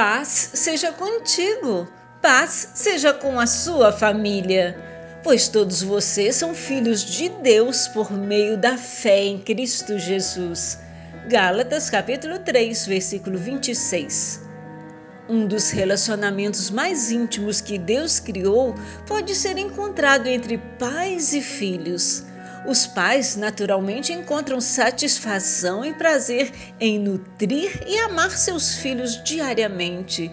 Paz seja contigo, paz seja com a sua família, pois todos vocês são filhos de Deus por meio da fé em Cristo Jesus. Gálatas capítulo 3, versículo 26. Um dos relacionamentos mais íntimos que Deus criou pode ser encontrado entre pais e filhos. Os pais naturalmente encontram satisfação e prazer em nutrir e amar seus filhos diariamente.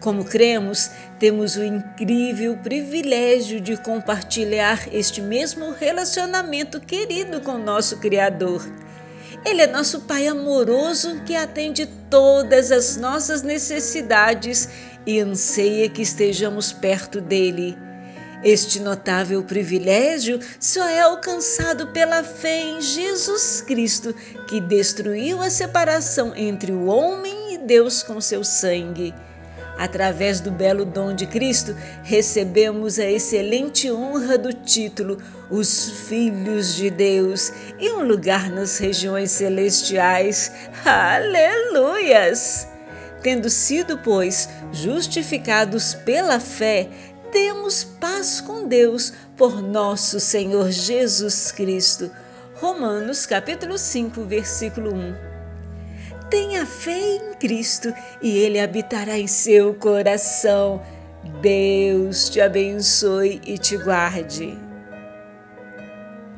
Como cremos, temos o incrível privilégio de compartilhar este mesmo relacionamento querido com nosso Criador. Ele é nosso Pai amoroso que atende todas as nossas necessidades e anseia que estejamos perto dele. Este notável privilégio só é alcançado pela fé em Jesus Cristo, que destruiu a separação entre o homem e Deus com seu sangue. Através do belo dom de Cristo, recebemos a excelente honra do título Os Filhos de Deus e um lugar nas regiões celestiais. Aleluias! Tendo sido, pois, justificados pela fé, temos paz com Deus por nosso Senhor Jesus Cristo. Romanos capítulo 5, versículo 1. Tenha fé em Cristo e Ele habitará em seu coração. Deus te abençoe e te guarde.